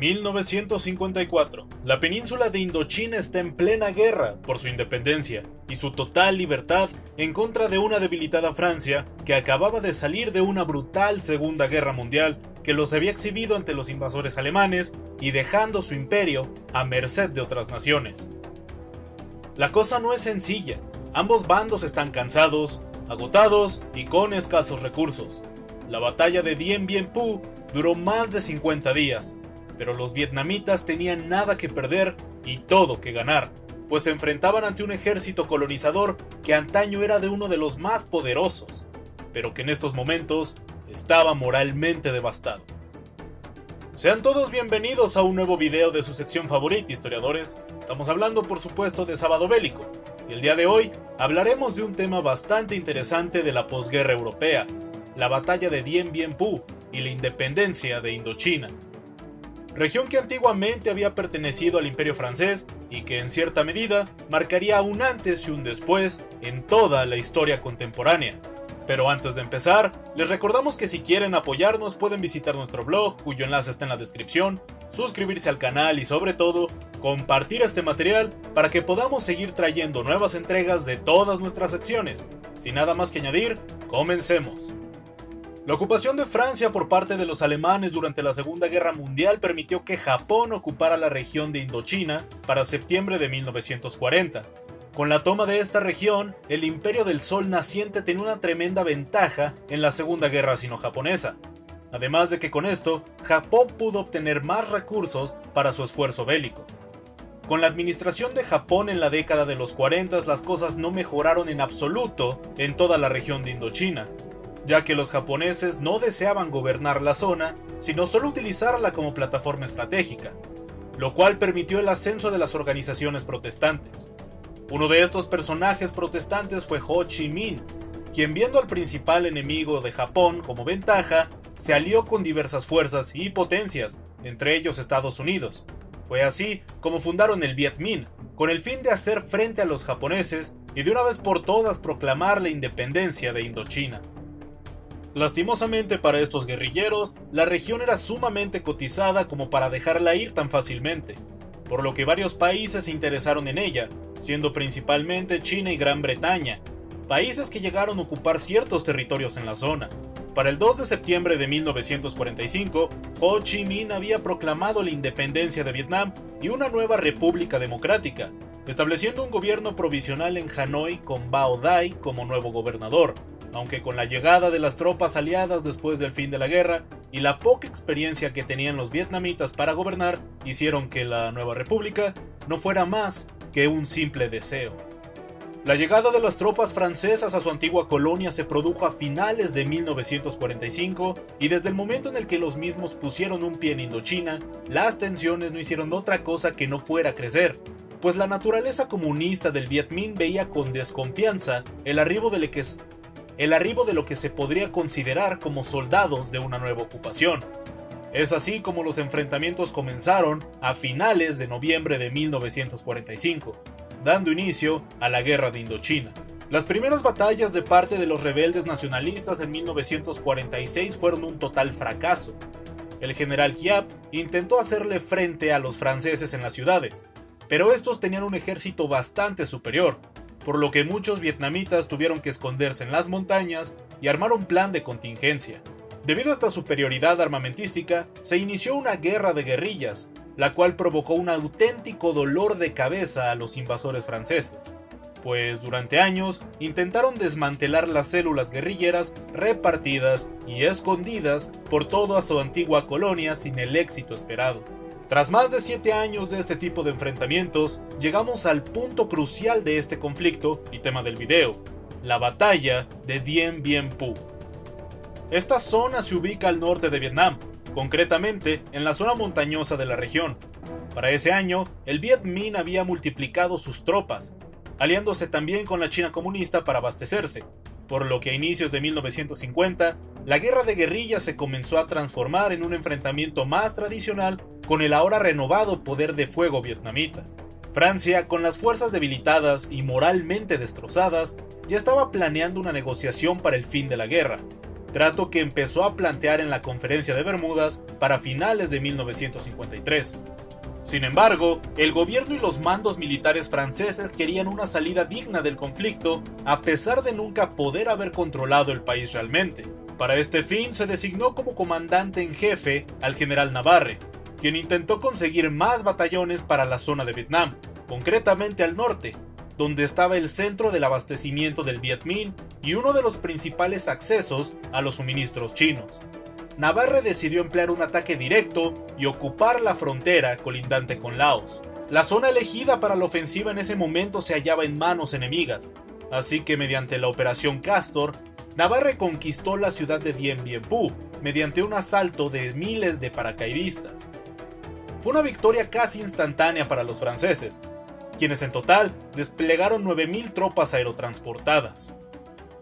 1954. La península de Indochina está en plena guerra por su independencia y su total libertad en contra de una debilitada Francia que acababa de salir de una brutal Segunda Guerra Mundial que los había exhibido ante los invasores alemanes y dejando su imperio a merced de otras naciones. La cosa no es sencilla, ambos bandos están cansados, agotados y con escasos recursos. La batalla de Dien Bien Phu duró más de 50 días, pero los vietnamitas tenían nada que perder y todo que ganar, pues se enfrentaban ante un ejército colonizador que antaño era de uno de los más poderosos, pero que en estos momentos estaba moralmente devastado. Sean todos bienvenidos a un nuevo video de su sección favorita, historiadores. Estamos hablando por supuesto de Sábado Bélico, y el día de hoy hablaremos de un tema bastante interesante de la posguerra europea, la batalla de Dien Bien Phu y la independencia de Indochina región que antiguamente había pertenecido al imperio francés y que en cierta medida marcaría un antes y un después en toda la historia contemporánea. Pero antes de empezar, les recordamos que si quieren apoyarnos pueden visitar nuestro blog, cuyo enlace está en la descripción, suscribirse al canal y sobre todo, compartir este material para que podamos seguir trayendo nuevas entregas de todas nuestras secciones. Sin nada más que añadir, comencemos. La ocupación de Francia por parte de los alemanes durante la Segunda Guerra Mundial permitió que Japón ocupara la región de Indochina para septiembre de 1940. Con la toma de esta región, el Imperio del Sol naciente tenía una tremenda ventaja en la Segunda Guerra Sino-Japonesa. Además de que con esto, Japón pudo obtener más recursos para su esfuerzo bélico. Con la administración de Japón en la década de los 40 las cosas no mejoraron en absoluto en toda la región de Indochina, ya que los japoneses no deseaban gobernar la zona, sino solo utilizarla como plataforma estratégica, lo cual permitió el ascenso de las organizaciones protestantes. Uno de estos personajes protestantes fue Ho Chi Minh, quien viendo al principal enemigo de Japón como ventaja, se alió con diversas fuerzas y potencias, entre ellos Estados Unidos. Fue así como fundaron el Viet Minh, con el fin de hacer frente a los japoneses y de una vez por todas proclamar la independencia de Indochina. Lastimosamente para estos guerrilleros, la región era sumamente cotizada como para dejarla ir tan fácilmente, por lo que varios países se interesaron en ella, siendo principalmente China y Gran Bretaña, países que llegaron a ocupar ciertos territorios en la zona. Para el 2 de septiembre de 1945, Ho Chi Minh había proclamado la independencia de Vietnam y una nueva república democrática, estableciendo un gobierno provisional en Hanoi con Bao Dai como nuevo gobernador, aunque con la llegada de las tropas aliadas después del fin de la guerra y la poca experiencia que tenían los vietnamitas para gobernar hicieron que la nueva república no fuera más que un simple deseo. La llegada de las tropas francesas a su antigua colonia se produjo a finales de 1945 y desde el momento en el que los mismos pusieron un pie en Indochina, las tensiones no hicieron otra cosa que no fuera crecer, pues la naturaleza comunista del Viet Minh veía con desconfianza el arribo del, el arribo de lo que se podría considerar como soldados de una nueva ocupación. Es así como los enfrentamientos comenzaron a finales de noviembre de 1945, dando inicio a la Guerra de Indochina. Las primeras batallas de parte de los rebeldes nacionalistas en 1946 fueron un total fracaso. El general Giap intentó hacerle frente a los franceses en las ciudades, pero estos tenían un ejército bastante superior, por lo que muchos vietnamitas tuvieron que esconderse en las montañas y armar un plan de contingencia. Debido a esta superioridad armamentística, se inició una guerra de guerrillas, la cual provocó un auténtico dolor de cabeza a los invasores franceses, pues durante años intentaron desmantelar las células guerrilleras repartidas y escondidas por toda su antigua colonia sin el éxito esperado. Tras más de 7 años de este tipo de enfrentamientos, llegamos al punto crucial de este conflicto y tema del video, la batalla de Dien Bien Phu. Esta zona se ubica al norte de Vietnam, concretamente en la zona montañosa de la región. Para ese año, el Viet Minh había multiplicado sus tropas, aliándose también con la China comunista para abastecerse, por lo que a inicios de 1950, la guerra de guerrillas se comenzó a transformar en un enfrentamiento más tradicional con el ahora renovado poder de fuego vietnamita. Francia, con las fuerzas debilitadas y moralmente destrozadas, ya estaba planeando una negociación para el fin de la guerra, trato que empezó a plantear en la Conferencia de Bermudas para finales de 1953. Sin embargo, el gobierno y los mandos militares franceses querían una salida digna del conflicto, a pesar de nunca poder haber controlado el país realmente. Para este fin se designó como comandante en jefe al general Navarre, quien intentó conseguir más batallones para la zona de Vietnam, concretamente al norte, donde estaba el centro del abastecimiento del Viet Minh y uno de los principales accesos a los suministros chinos. Navarre decidió emplear un ataque directo y ocupar la frontera colindante con Laos. La zona elegida para la ofensiva en ese momento se hallaba en manos enemigas, así que mediante la Operación Castor, Navarre conquistó la ciudad de Dien Bien Phu mediante un asalto de miles de paracaidistas. Fue una victoria casi instantánea para los franceses, quienes en total desplegaron 9.000 tropas aerotransportadas.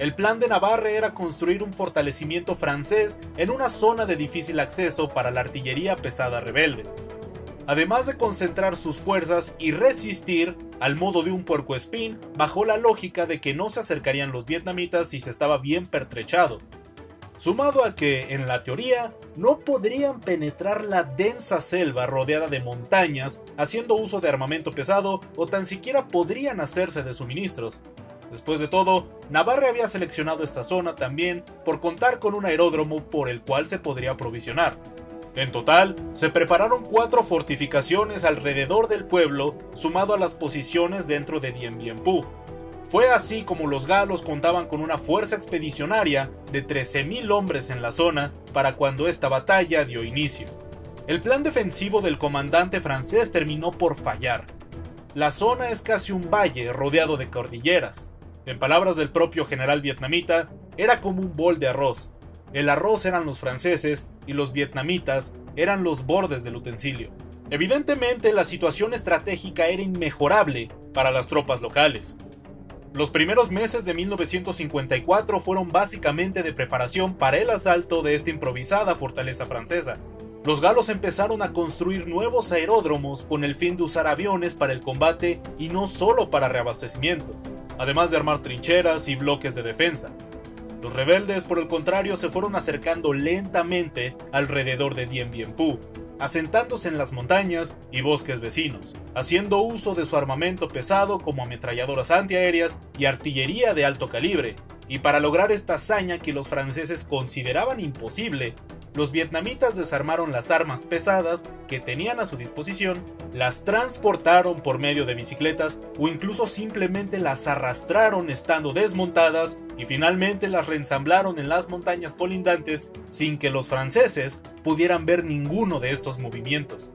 El plan de Navarre era construir un fortalecimiento francés en una zona de difícil acceso para la artillería pesada rebelde, además de concentrar sus fuerzas y resistir al modo de un puercoespín bajo la lógica de que no se acercarían los vietnamitas si se estaba bien pertrechado, sumado a que, en la teoría, no podrían penetrar la densa selva rodeada de montañas haciendo uso de armamento pesado o tan siquiera podrían hacerse de suministros. Después de todo, Navarre había seleccionado esta zona también por contar con un aeródromo por el cual se podría aprovisionar. En total, se prepararon cuatro fortificaciones alrededor del pueblo, sumado a las posiciones dentro de Dien Bien fue así como los galos contaban con una fuerza expedicionaria de 13.000 hombres en la zona para cuando esta batalla dio inicio. El plan defensivo del comandante francés terminó por fallar. La zona es casi un valle rodeado de cordilleras. En palabras del propio general vietnamita, era como un bol de arroz. El arroz eran los franceses y los vietnamitas eran los bordes del utensilio. Evidentemente la situación estratégica era inmejorable para las tropas locales. Los primeros meses de 1954 fueron básicamente de preparación para el asalto de esta improvisada fortaleza francesa. Los galos empezaron a construir nuevos aeródromos con el fin de usar aviones para el combate y no solo para reabastecimiento, además de armar trincheras y bloques de defensa. Los rebeldes, por el contrario, se fueron acercando lentamente alrededor de Dien Bien Phu, asentándose en las montañas y bosques vecinos, haciendo uso de su armamento pesado como ametralladoras antiaéreas y artillería de alto calibre, y para lograr esta hazaña que los franceses consideraban imposible, los vietnamitas desarmaron las armas pesadas que tenían a su disposición, las transportaron por medio de bicicletas o incluso simplemente las arrastraron estando desmontadas y finalmente las reensamblaron en las montañas colindantes sin que los franceses pudieran ver ninguno de estos movimientos.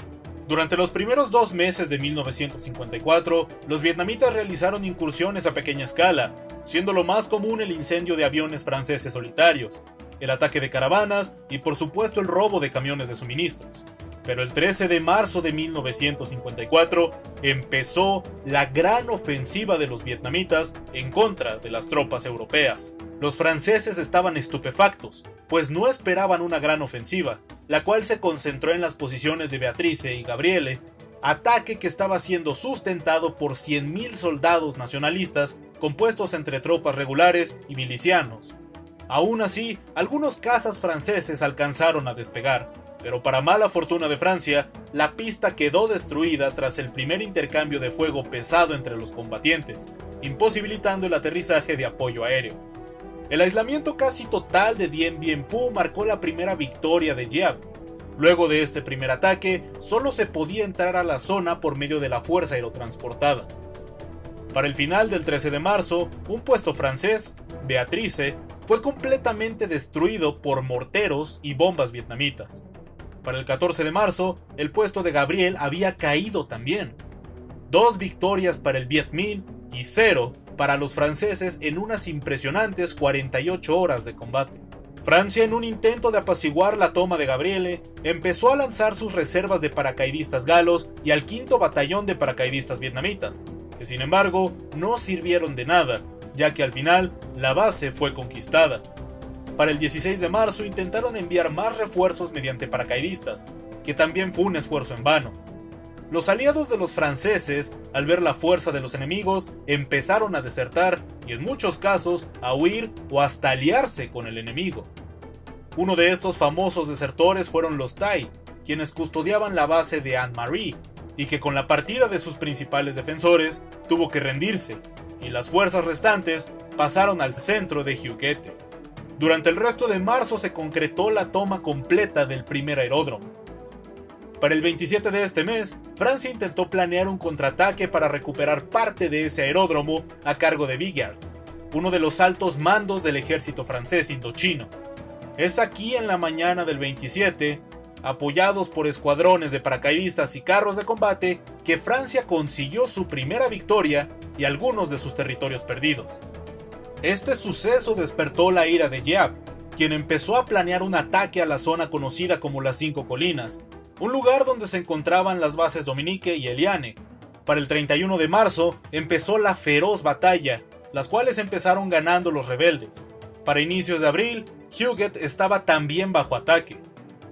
Durante los primeros dos meses de 1954, los vietnamitas realizaron incursiones a pequeña escala, siendo lo más común el incendio de aviones franceses solitarios, el ataque de caravanas y por supuesto el robo de camiones de suministros. Pero el 13 de marzo de 1954 empezó la gran ofensiva de los vietnamitas en contra de las tropas europeas. Los franceses estaban estupefactos, pues no esperaban una gran ofensiva, la cual se concentró en las posiciones de Beatrice y Gabriele, ataque que estaba siendo sustentado por 100.000 soldados nacionalistas compuestos entre tropas regulares y milicianos. Aún así, algunos cazas franceses alcanzaron a despegar, pero para mala fortuna de Francia, la pista quedó destruida tras el primer intercambio de fuego pesado entre los combatientes, imposibilitando el aterrizaje de apoyo aéreo. El aislamiento casi total de Dien Bien Phu marcó la primera victoria de Giap. Luego de este primer ataque, solo se podía entrar a la zona por medio de la fuerza aerotransportada. Para el final del 13 de marzo, un puesto francés, Beatrice, fue completamente destruido por morteros y bombas vietnamitas. Para el 14 de marzo, el puesto de Gabriel había caído también. Dos victorias para el Viet Minh y cero para los franceses en unas impresionantes 48 horas de combate. Francia, en un intento de apaciguar la toma de Gabriele, empezó a lanzar sus reservas de paracaidistas galos y al quinto batallón de paracaidistas vietnamitas, que sin embargo no sirvieron de nada, ya que al final la base fue conquistada. Para el 16 de marzo intentaron enviar más refuerzos mediante paracaidistas, que también fue un esfuerzo en vano. Los aliados de los franceses, al ver la fuerza de los enemigos, empezaron a desertar y en muchos casos a huir o hasta aliarse con el enemigo. Uno de estos famosos desertores fueron los Tai, quienes custodiaban la base de Anne-Marie, y que con la partida de sus principales defensores tuvo que rendirse, y las fuerzas restantes pasaron al centro de Huguette. Durante el resto de marzo se concretó la toma completa del primer aeródromo. Para el 27 de este mes, Francia intentó planear un contraataque para recuperar parte de ese aeródromo a cargo de Bigard, uno de los altos mandos del ejército francés indochino. Es aquí en la mañana del 27, apoyados por escuadrones de paracaidistas y carros de combate, que Francia consiguió su primera victoria y algunos de sus territorios perdidos. Este suceso despertó la ira de Giap, quien empezó a planear un ataque a la zona conocida como las Cinco Colinas, un lugar donde se encontraban las bases Dominique y Eliane. Para el 31 de marzo empezó la feroz batalla, las cuales empezaron ganando los rebeldes. Para inicios de abril, Huguet estaba también bajo ataque.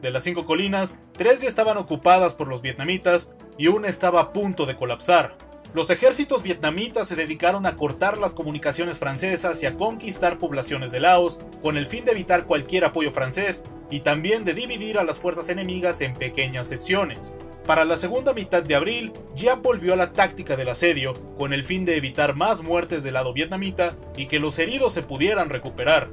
De las cinco colinas, tres ya estaban ocupadas por los vietnamitas y una estaba a punto de colapsar. Los ejércitos vietnamitas se dedicaron a cortar las comunicaciones francesas y a conquistar poblaciones de Laos con el fin de evitar cualquier apoyo francés y también de dividir a las fuerzas enemigas en pequeñas secciones. Para la segunda mitad de abril, ya volvió a la táctica del asedio con el fin de evitar más muertes del lado vietnamita y que los heridos se pudieran recuperar.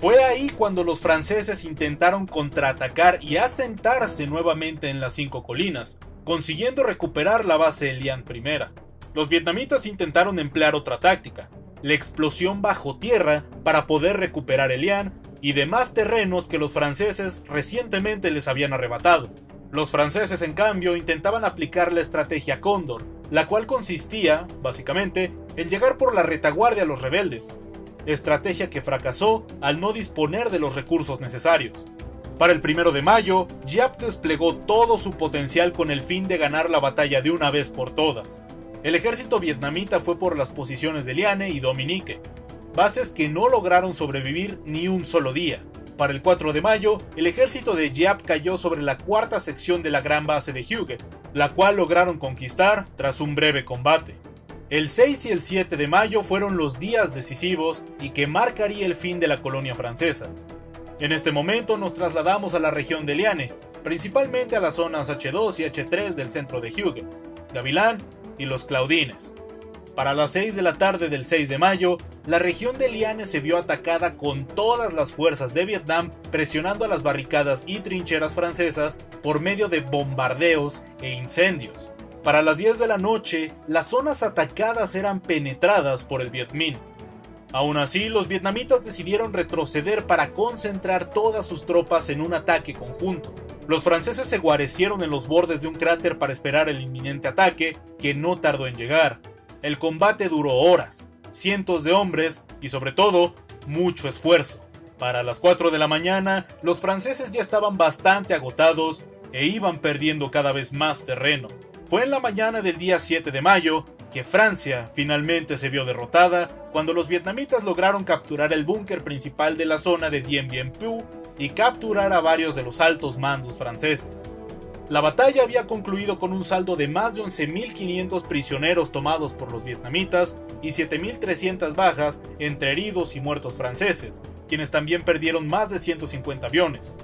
Fue ahí cuando los franceses intentaron contraatacar y asentarse nuevamente en las cinco colinas, consiguiendo recuperar la base Elian I. Los vietnamitas intentaron emplear otra táctica, la explosión bajo tierra para poder recuperar Elian y demás terrenos que los franceses recientemente les habían arrebatado. Los franceses, en cambio, intentaban aplicar la estrategia Cóndor, la cual consistía, básicamente, en llegar por la retaguardia a los rebeldes, estrategia que fracasó al no disponer de los recursos necesarios. Para el primero de mayo, Giap desplegó todo su potencial con el fin de ganar la batalla de una vez por todas. El ejército vietnamita fue por las posiciones de Liane y Dominique, bases que no lograron sobrevivir ni un solo día. Para el 4 de mayo, el ejército de Giap cayó sobre la cuarta sección de la gran base de Huguet, la cual lograron conquistar tras un breve combate. El 6 y el 7 de mayo fueron los días decisivos y que marcaría el fin de la colonia francesa. En este momento nos trasladamos a la región de Liane, principalmente a las zonas H2 y H3 del centro de Huguet, Gavilán y los Claudines. Para las 6 de la tarde del 6 de mayo, la región de Liane se vio atacada con todas las fuerzas de Vietnam presionando a las barricadas y trincheras francesas por medio de bombardeos e incendios. Para las 10 de la noche, las zonas atacadas eran penetradas por el Viet Minh. Aún así, los vietnamitas decidieron retroceder para concentrar todas sus tropas en un ataque conjunto. Los franceses se guarecieron en los bordes de un cráter para esperar el inminente ataque, que no tardó en llegar. El combate duró horas, cientos de hombres y sobre todo, mucho esfuerzo. Para las 4 de la mañana, los franceses ya estaban bastante agotados e iban perdiendo cada vez más terreno. Fue en la mañana del día 7 de mayo que Francia finalmente se vio derrotada cuando los vietnamitas lograron capturar el búnker principal de la zona de Dien Bien Phu y capturar a varios de los altos mandos franceses. La batalla había concluido con un saldo de más de 11.500 prisioneros tomados por los vietnamitas y 7.300 bajas entre heridos y muertos franceses, quienes también perdieron más de 150 aviones.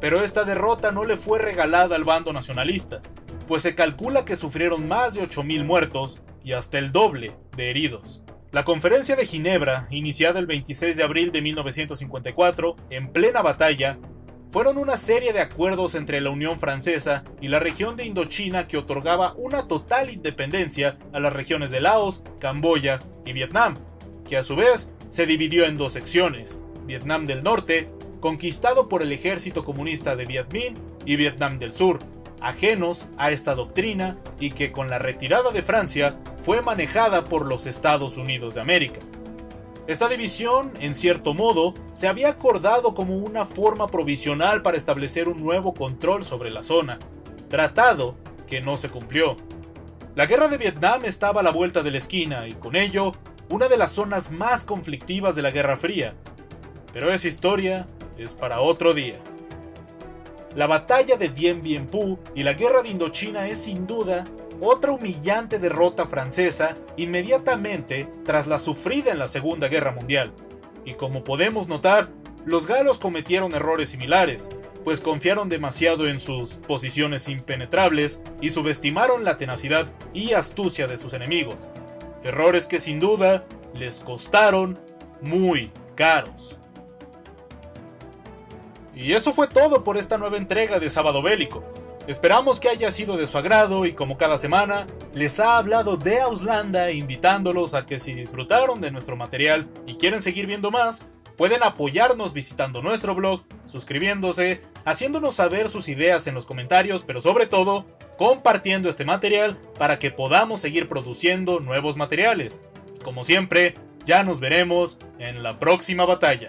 Pero esta derrota no le fue regalada al bando nacionalista, pues se calcula que sufrieron más de 8.000 muertos y hasta el doble de heridos. La conferencia de Ginebra, iniciada el 26 de abril de 1954, en plena batalla, fueron una serie de acuerdos entre la Unión Francesa y la región de Indochina que otorgaba una total independencia a las regiones de Laos, Camboya y Vietnam, que a su vez se dividió en dos secciones, Vietnam del Norte, conquistado por el ejército comunista de Viet Minh, y Vietnam del Sur, ajenos a esta doctrina y que con la retirada de Francia fue manejada por los Estados Unidos de América. Esta división, en cierto modo, se había acordado como una forma provisional para establecer un nuevo control sobre la zona, tratado que no se cumplió. La guerra de Vietnam estaba a la vuelta de la esquina y con ello una de las zonas más conflictivas de la Guerra Fría. Pero esa historia es para otro día. La batalla de Dien Bien Phu y la guerra de Indochina es sin duda otra humillante derrota francesa inmediatamente tras la sufrida en la Segunda Guerra Mundial. Y como podemos notar, los galos cometieron errores similares, pues confiaron demasiado en sus posiciones impenetrables y subestimaron la tenacidad y astucia de sus enemigos. Errores que sin duda les costaron muy caros. Y eso fue todo por esta nueva entrega de Sábado Bélico. Esperamos que haya sido de su agrado y como cada semana, les ha hablado de Auslanda invitándolos a que si disfrutaron de nuestro material y quieren seguir viendo más, pueden apoyarnos visitando nuestro blog, suscribiéndose, haciéndonos saber sus ideas en los comentarios, pero sobre todo, compartiendo este material para que podamos seguir produciendo nuevos materiales. Como siempre, ya nos veremos en la próxima batalla.